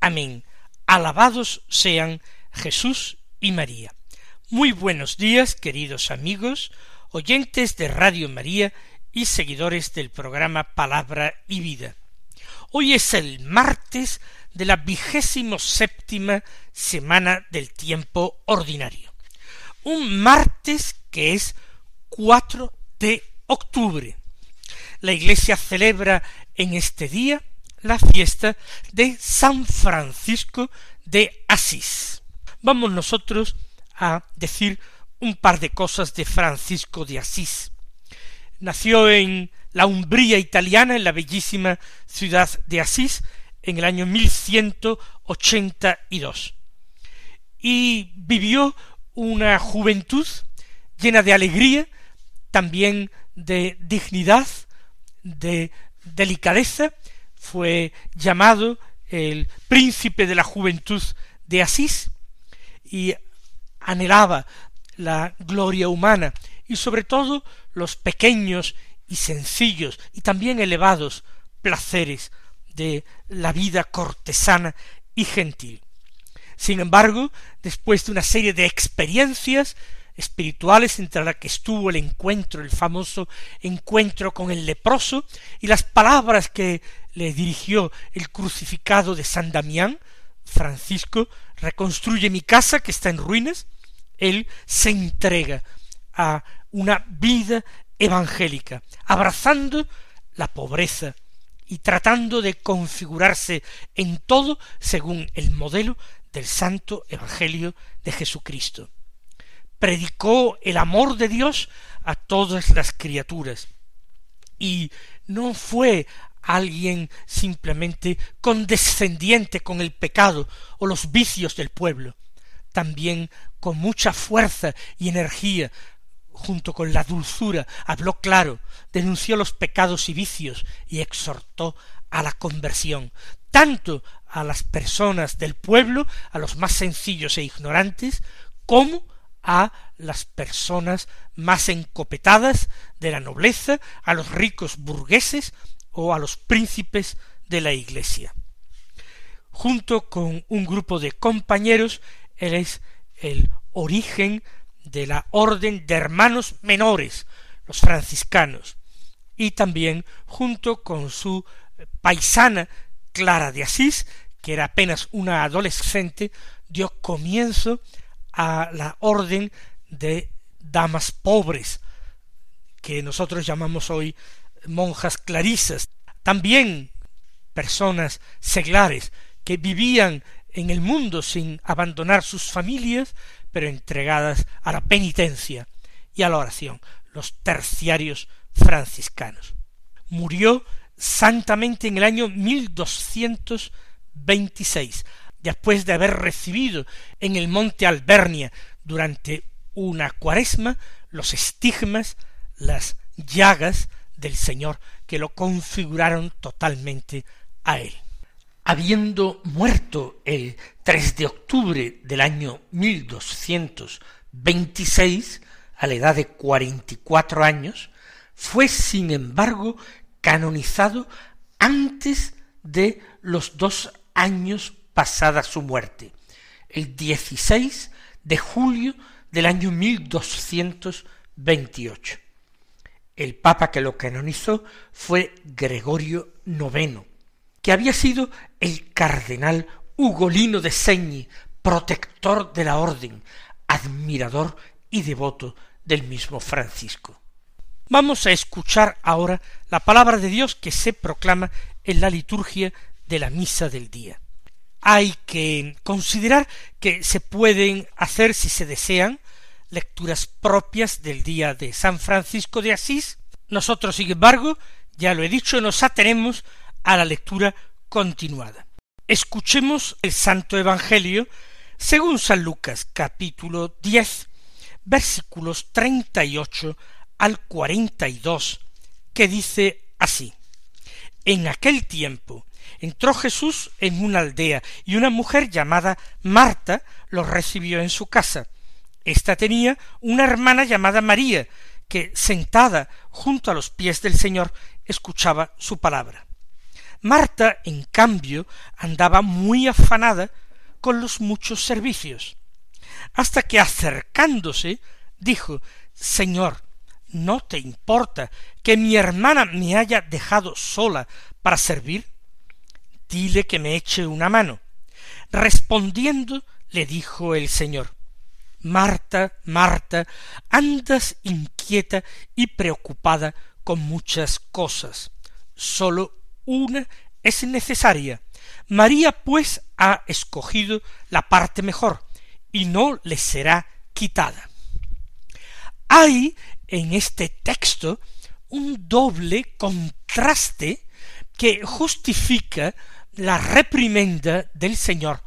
Amén. Alabados sean Jesús y María. Muy buenos días, queridos amigos, oyentes de Radio María y seguidores del programa Palabra y Vida. Hoy es el martes de la vigésimo séptima semana del tiempo ordinario. Un martes que es 4 de octubre la Iglesia celebra en este día la fiesta de San Francisco de Asís. Vamos nosotros a decir un par de cosas de Francisco de Asís. Nació en la Umbría italiana, en la bellísima ciudad de Asís, en el año 1182. Y vivió una juventud llena de alegría, también de dignidad, de delicadeza, fue llamado el príncipe de la juventud de Asís y anhelaba la gloria humana y sobre todo los pequeños y sencillos y también elevados placeres de la vida cortesana y gentil. Sin embargo, después de una serie de experiencias espirituales entre las que estuvo el encuentro, el famoso encuentro con el leproso, y las palabras que le dirigió el crucificado de San Damián, Francisco reconstruye mi casa que está en ruinas, él se entrega a una vida evangélica, abrazando la pobreza y tratando de configurarse en todo según el modelo del santo Evangelio de Jesucristo predicó el amor de Dios a todas las criaturas. Y no fue alguien simplemente condescendiente con el pecado o los vicios del pueblo, también con mucha fuerza y energía, junto con la dulzura, habló claro, denunció los pecados y vicios y exhortó a la conversión, tanto a las personas del pueblo, a los más sencillos e ignorantes, como a las personas más encopetadas de la nobleza, a los ricos burgueses o a los príncipes de la Iglesia. Junto con un grupo de compañeros, él es el origen de la orden de hermanos menores, los franciscanos, y también junto con su paisana Clara de Asís, que era apenas una adolescente, dio comienzo a la orden de damas pobres, que nosotros llamamos hoy monjas clarisas, también personas seglares que vivían en el mundo sin abandonar sus familias, pero entregadas a la penitencia y a la oración, los terciarios franciscanos. Murió santamente en el año mil doscientos veintiséis, después de haber recibido en el monte Albernia durante una cuaresma los estigmas, las llagas del Señor que lo configuraron totalmente a él. Habiendo muerto el 3 de octubre del año 1226, a la edad de cuarenta y cuatro años, fue sin embargo canonizado antes de los dos años pasada su muerte, el 16 de julio del año 1228. El papa que lo canonizó fue Gregorio IX, que había sido el cardenal Ugolino de Segni, protector de la orden, admirador y devoto del mismo Francisco. Vamos a escuchar ahora la palabra de Dios que se proclama en la liturgia de la misa del día hay que considerar que se pueden hacer, si se desean, lecturas propias del día de San Francisco de Asís. Nosotros, sin embargo, ya lo he dicho, nos atenemos a la lectura continuada. Escuchemos el Santo Evangelio según San Lucas capítulo diez versículos treinta y ocho al cuarenta y dos, que dice así En aquel tiempo entró Jesús en una aldea y una mujer llamada Marta lo recibió en su casa. Esta tenía una hermana llamada María, que sentada junto a los pies del Señor escuchaba su palabra. Marta, en cambio, andaba muy afanada con los muchos servicios, hasta que acercándose dijo Señor, ¿no te importa que mi hermana me haya dejado sola para servir? Dile que me eche una mano. Respondiendo le dijo el Señor Marta, Marta, andas inquieta y preocupada con muchas cosas. Sólo una es necesaria. María pues ha escogido la parte mejor, y no le será quitada. Hay en este texto un doble contraste que justifica la reprimenda del Señor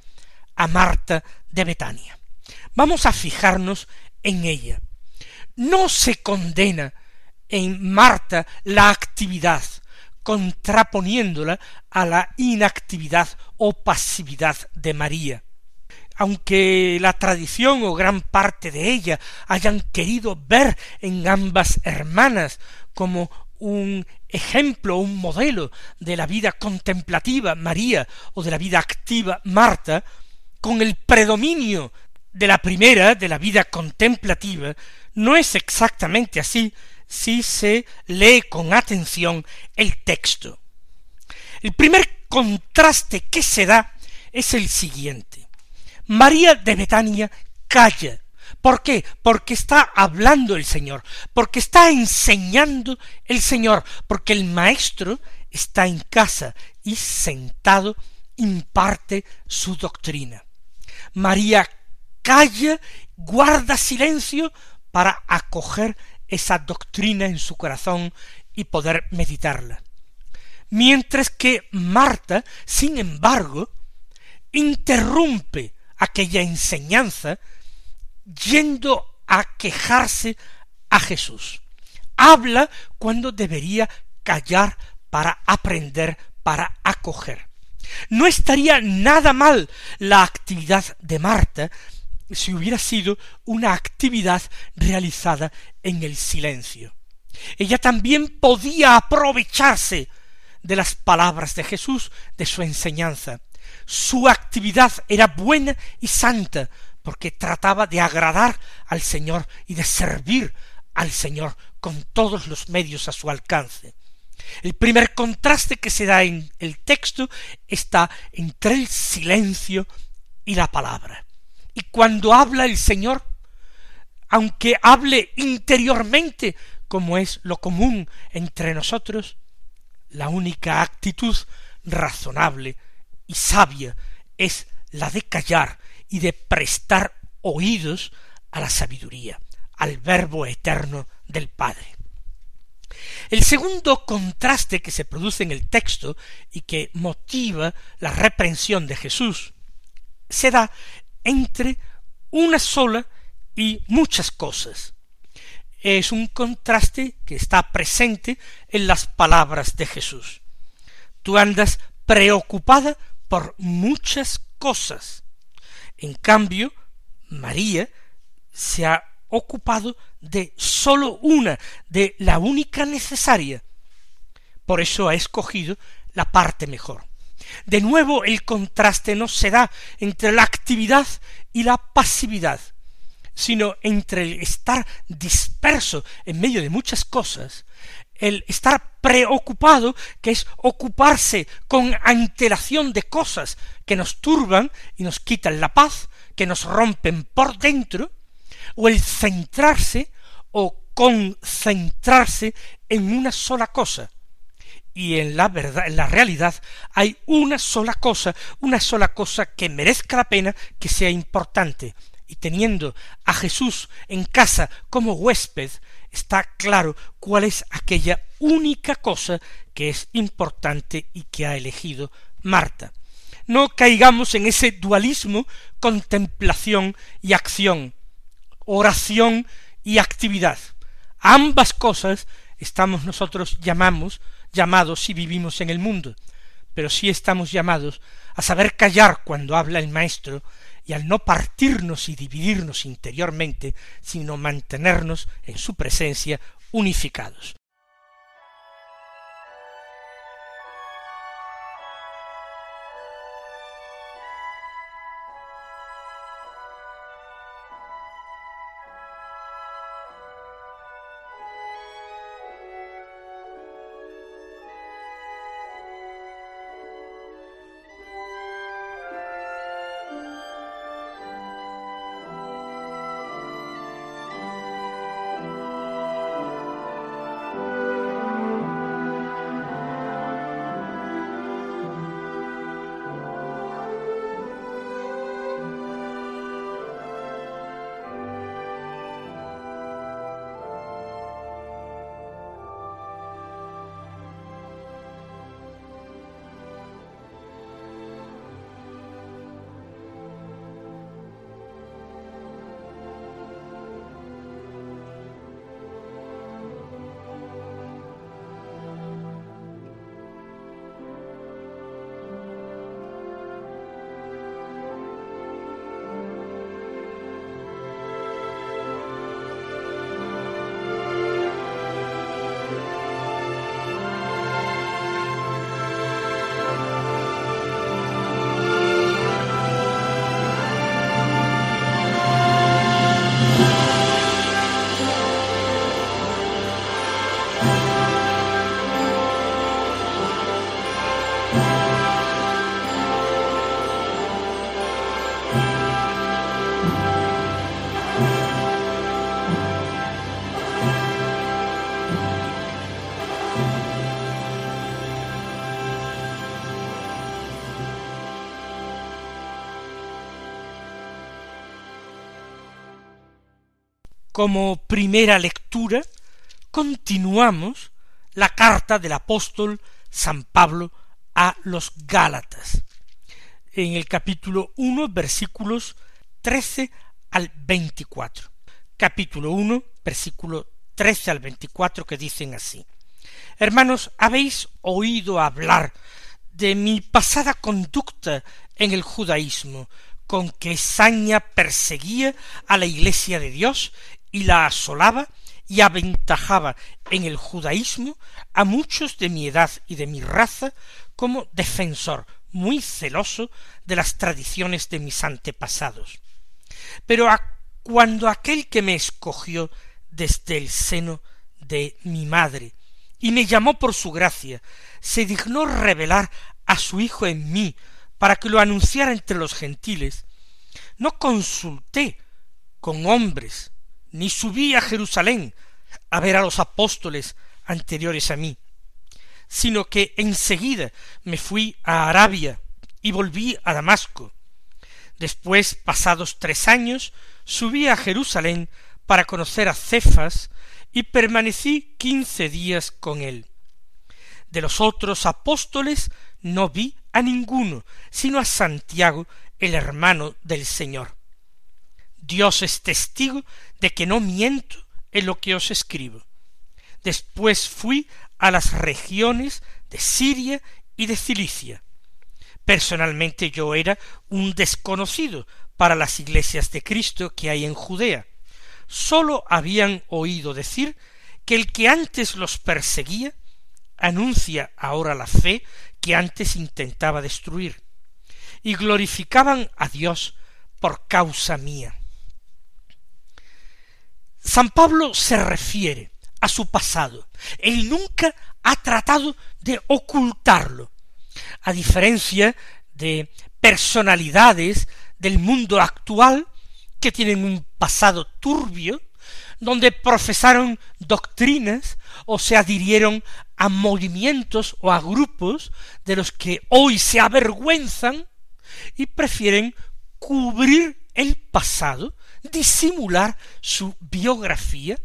a Marta de Betania. Vamos a fijarnos en ella. No se condena en Marta la actividad, contraponiéndola a la inactividad o pasividad de María. Aunque la tradición o gran parte de ella hayan querido ver en ambas hermanas como un ejemplo, un modelo de la vida contemplativa María o de la vida activa Marta, con el predominio de la primera, de la vida contemplativa, no es exactamente así si se lee con atención el texto. El primer contraste que se da es el siguiente. María de Betania calla. ¿Por qué? Porque está hablando el Señor, porque está enseñando el Señor, porque el Maestro está en casa y sentado imparte su doctrina. María calla, guarda silencio para acoger esa doctrina en su corazón y poder meditarla. Mientras que Marta, sin embargo, interrumpe aquella enseñanza yendo a quejarse a Jesús. Habla cuando debería callar para aprender, para acoger. No estaría nada mal la actividad de Marta si hubiera sido una actividad realizada en el silencio. Ella también podía aprovecharse de las palabras de Jesús, de su enseñanza. Su actividad era buena y santa, porque trataba de agradar al Señor y de servir al Señor con todos los medios a su alcance. El primer contraste que se da en el texto está entre el silencio y la palabra. Y cuando habla el Señor, aunque hable interiormente, como es lo común entre nosotros, la única actitud razonable y sabia es la de callar y de prestar oídos a la sabiduría, al verbo eterno del Padre. El segundo contraste que se produce en el texto y que motiva la reprensión de Jesús se da entre una sola y muchas cosas. Es un contraste que está presente en las palabras de Jesús. Tú andas preocupada por muchas cosas. En cambio, María se ha ocupado de sólo una, de la única necesaria. Por eso ha escogido la parte mejor. De nuevo el contraste no se da entre la actividad y la pasividad, sino entre el estar disperso en medio de muchas cosas, el estar preocupado, que es ocuparse con antelación de cosas que nos turban y nos quitan la paz, que nos rompen por dentro, o el centrarse o concentrarse en una sola cosa, y en la verdad, en la realidad, hay una sola cosa, una sola cosa que merezca la pena, que sea importante. Y teniendo a Jesús en casa como huésped, está claro cuál es aquella única cosa que es importante y que ha elegido Marta. no caigamos en ese dualismo contemplación y acción, oración y actividad. ambas cosas estamos nosotros llamamos, llamados si vivimos en el mundo, pero sí estamos llamados a saber callar cuando habla el Maestro y al no partirnos y dividirnos interiormente, sino mantenernos en su presencia unificados. Como primera lectura, continuamos la carta del apóstol San Pablo a los Gálatas, en el capítulo 1, versículos 13 al 24. Capítulo 1, versículo 13 al 24, que dicen así. Hermanos, habéis oído hablar de mi pasada conducta en el judaísmo, con que saña perseguía a la iglesia de Dios y la asolaba y aventajaba en el judaísmo a muchos de mi edad y de mi raza como defensor muy celoso de las tradiciones de mis antepasados. Pero cuando aquel que me escogió desde el seno de mi madre y me llamó por su gracia, se dignó revelar a su Hijo en mí para que lo anunciara entre los gentiles, no consulté con hombres, ni subí a Jerusalén a ver a los apóstoles anteriores a mí, sino que enseguida me fui a Arabia y volví a Damasco. Después, pasados tres años, subí a Jerusalén para conocer a Cefas y permanecí quince días con él. De los otros apóstoles no vi a ninguno, sino a Santiago, el hermano del Señor. Dios es testigo de que no miento en lo que os escribo. Después fui a las regiones de Siria y de Cilicia. Personalmente yo era un desconocido para las iglesias de Cristo que hay en Judea. Sólo habían oído decir que el que antes los perseguía anuncia ahora la fe que antes intentaba destruir, y glorificaban a Dios por causa mía. San Pablo se refiere a su pasado. Él nunca ha tratado de ocultarlo. A diferencia de personalidades del mundo actual que tienen un pasado turbio, donde profesaron doctrinas o se adhirieron a movimientos o a grupos de los que hoy se avergüenzan y prefieren cubrir el pasado disimular su biografía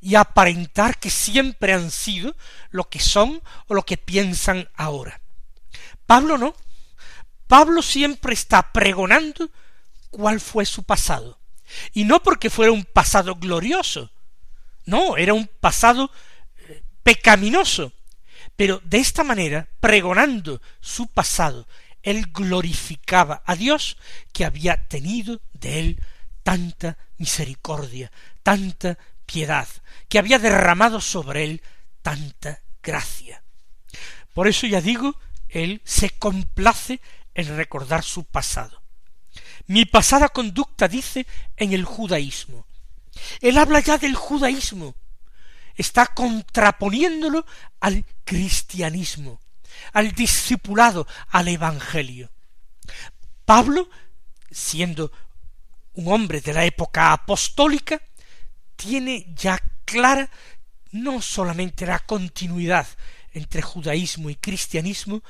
y aparentar que siempre han sido lo que son o lo que piensan ahora. Pablo no. Pablo siempre está pregonando cuál fue su pasado. Y no porque fuera un pasado glorioso, no, era un pasado eh, pecaminoso. Pero de esta manera, pregonando su pasado, él glorificaba a Dios que había tenido de él tanta misericordia, tanta piedad, que había derramado sobre él tanta gracia. Por eso ya digo, él se complace en recordar su pasado. Mi pasada conducta dice en el judaísmo. Él habla ya del judaísmo. Está contraponiéndolo al cristianismo, al discipulado, al evangelio. Pablo, siendo un hombre de la época apostólica, tiene ya clara no solamente la continuidad entre judaísmo y cristianismo,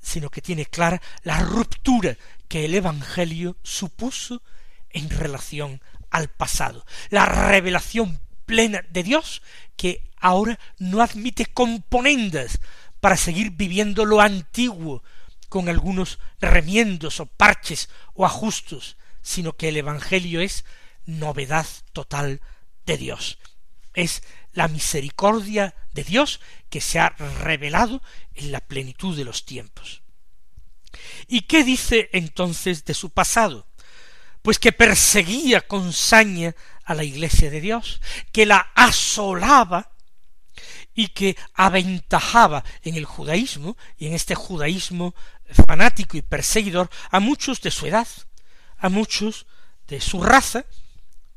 sino que tiene clara la ruptura que el Evangelio supuso en relación al pasado, la revelación plena de Dios que ahora no admite componendas para seguir viviendo lo antiguo con algunos remiendos o parches o ajustos, sino que el Evangelio es novedad total de Dios. Es la misericordia de Dios que se ha revelado en la plenitud de los tiempos. ¿Y qué dice entonces de su pasado? Pues que perseguía con saña a la iglesia de Dios, que la asolaba y que aventajaba en el judaísmo y en este judaísmo fanático y perseguidor a muchos de su edad, a muchos de su raza,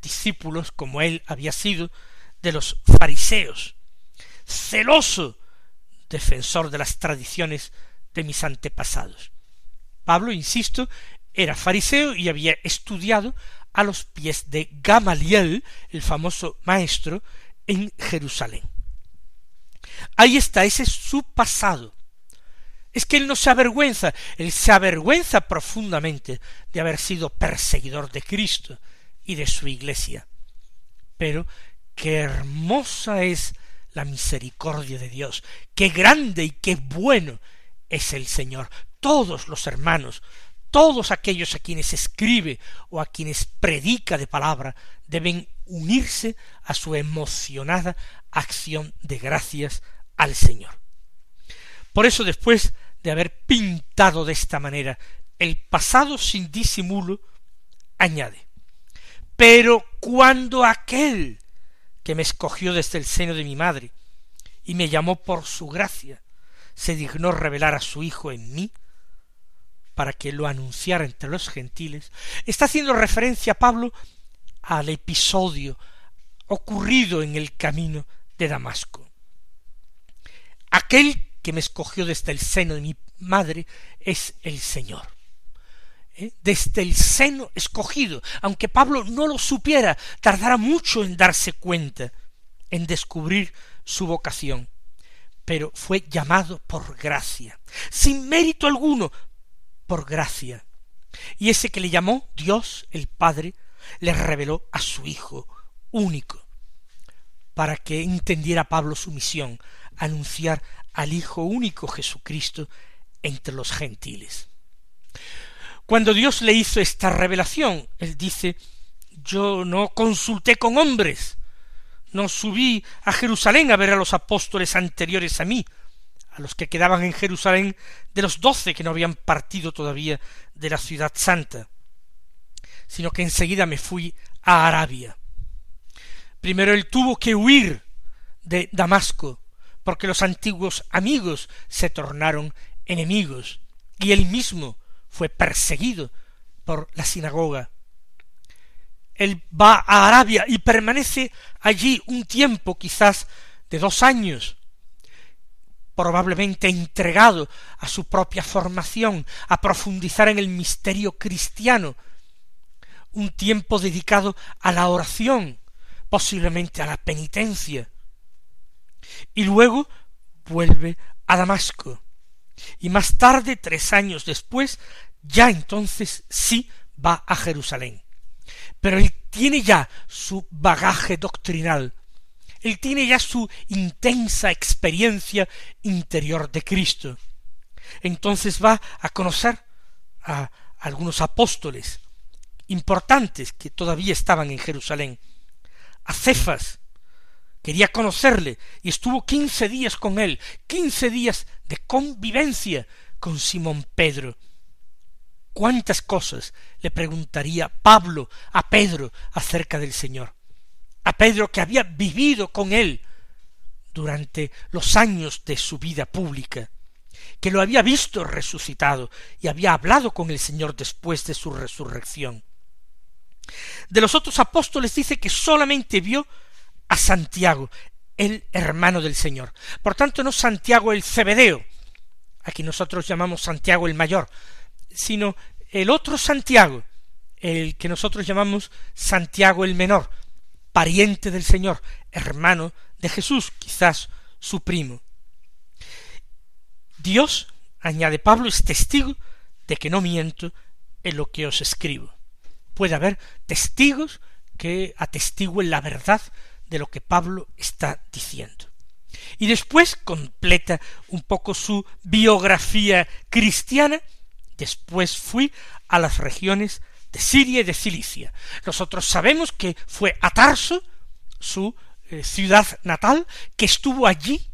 discípulos como él había sido de los fariseos, celoso defensor de las tradiciones de mis antepasados. Pablo, insisto, era fariseo y había estudiado a los pies de Gamaliel, el famoso maestro, en Jerusalén. Ahí está, ese es su pasado. Es que él no se avergüenza, él se avergüenza profundamente de haber sido perseguidor de Cristo y de su iglesia. Pero qué hermosa es la misericordia de Dios, qué grande y qué bueno es el Señor. Todos los hermanos, todos aquellos a quienes escribe o a quienes predica de palabra, deben unirse a su emocionada acción de gracias al Señor. Por eso después de haber pintado de esta manera el pasado sin disimulo, añade, pero cuando aquel que me escogió desde el seno de mi madre y me llamó por su gracia, se dignó revelar a su Hijo en mí, para que lo anunciara entre los gentiles, está haciendo referencia Pablo al episodio ocurrido en el camino de Damasco. Aquel que me escogió desde el seno de mi madre es el Señor. ¿Eh? Desde el seno escogido, aunque Pablo no lo supiera, tardará mucho en darse cuenta, en descubrir su vocación, pero fue llamado por gracia, sin mérito alguno, por gracia. Y ese que le llamó Dios el Padre, le reveló a su Hijo único, para que entendiera Pablo su misión, anunciar al Hijo único Jesucristo entre los gentiles. Cuando Dios le hizo esta revelación, él dice, yo no consulté con hombres, no subí a Jerusalén a ver a los apóstoles anteriores a mí, a los que quedaban en Jerusalén de los doce que no habían partido todavía de la ciudad santa, sino que enseguida me fui a Arabia. Primero él tuvo que huir de Damasco, porque los antiguos amigos se tornaron enemigos, y él mismo fue perseguido por la sinagoga. Él va a Arabia y permanece allí un tiempo, quizás de dos años, probablemente entregado a su propia formación, a profundizar en el misterio cristiano, un tiempo dedicado a la oración, posiblemente a la penitencia, y luego vuelve a Damasco, y más tarde, tres años después, ya entonces sí va a Jerusalén. Pero él tiene ya su bagaje doctrinal, él tiene ya su intensa experiencia interior de Cristo. Entonces va a conocer a algunos apóstoles importantes que todavía estaban en Jerusalén, a Cefas, quería conocerle y estuvo quince días con él, quince días de convivencia con Simón Pedro. ¿Cuántas cosas le preguntaría Pablo a Pedro acerca del Señor? A Pedro que había vivido con él durante los años de su vida pública, que lo había visto resucitado y había hablado con el Señor después de su resurrección. De los otros apóstoles dice que solamente vio a Santiago, el hermano del Señor. Por tanto, no Santiago el Cebedeo, aquí nosotros llamamos Santiago el mayor, sino el otro Santiago, el que nosotros llamamos Santiago el menor, pariente del Señor, hermano de Jesús, quizás su primo. Dios, añade Pablo, es testigo de que no miento en lo que os escribo. Puede haber testigos que atestiguen la verdad de lo que Pablo está diciendo. Y después completa un poco su biografía cristiana. Después fui a las regiones de Siria y de Cilicia. Nosotros sabemos que fue a Tarso, su eh, ciudad natal, que estuvo allí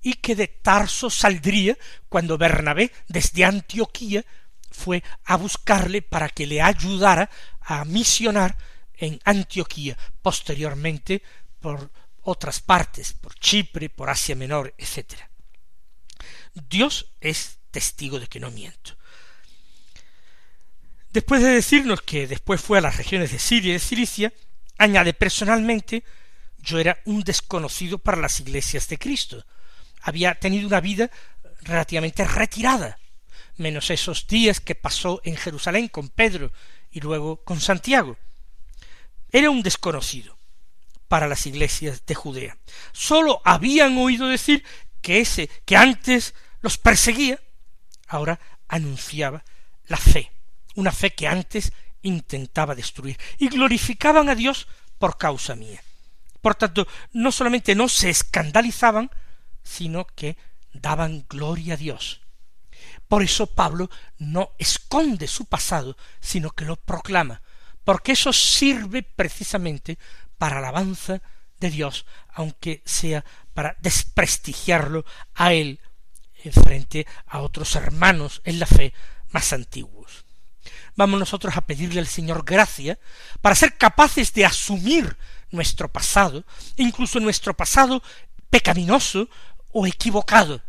y que de Tarso saldría cuando Bernabé desde Antioquía fue a buscarle para que le ayudara a misionar en Antioquía, posteriormente por otras partes, por Chipre, por Asia Menor, etc. Dios es testigo de que no miento. Después de decirnos que después fue a las regiones de Siria y de Cilicia, añade personalmente yo era un desconocido para las iglesias de Cristo. Había tenido una vida relativamente retirada, menos esos días que pasó en Jerusalén con Pedro y luego con Santiago. Era un desconocido para las iglesias de Judea. Sólo habían oído decir que ese que antes los perseguía, ahora anunciaba la fe una fe que antes intentaba destruir, y glorificaban a Dios por causa mía. Por tanto, no solamente no se escandalizaban, sino que daban gloria a Dios. Por eso Pablo no esconde su pasado, sino que lo proclama, porque eso sirve precisamente para alabanza de Dios, aunque sea para desprestigiarlo a él en frente a otros hermanos en la fe más antiguos. Vamos nosotros a pedirle al Señor gracia para ser capaces de asumir nuestro pasado, incluso nuestro pasado pecaminoso o equivocado,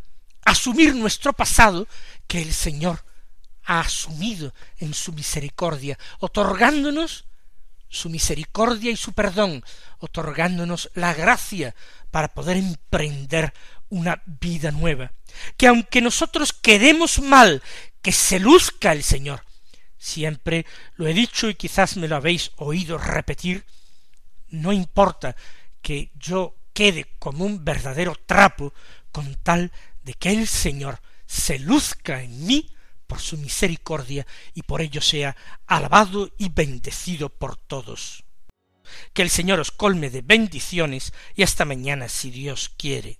asumir nuestro pasado que el Señor ha asumido en su misericordia, otorgándonos su misericordia y su perdón, otorgándonos la gracia para poder emprender una vida nueva. Que aunque nosotros queremos mal, que se luzca el Señor, Siempre lo he dicho y quizás me lo habéis oído repetir, no importa que yo quede como un verdadero trapo con tal de que el Señor se luzca en mí por su misericordia y por ello sea alabado y bendecido por todos. Que el Señor os colme de bendiciones y hasta mañana si Dios quiere.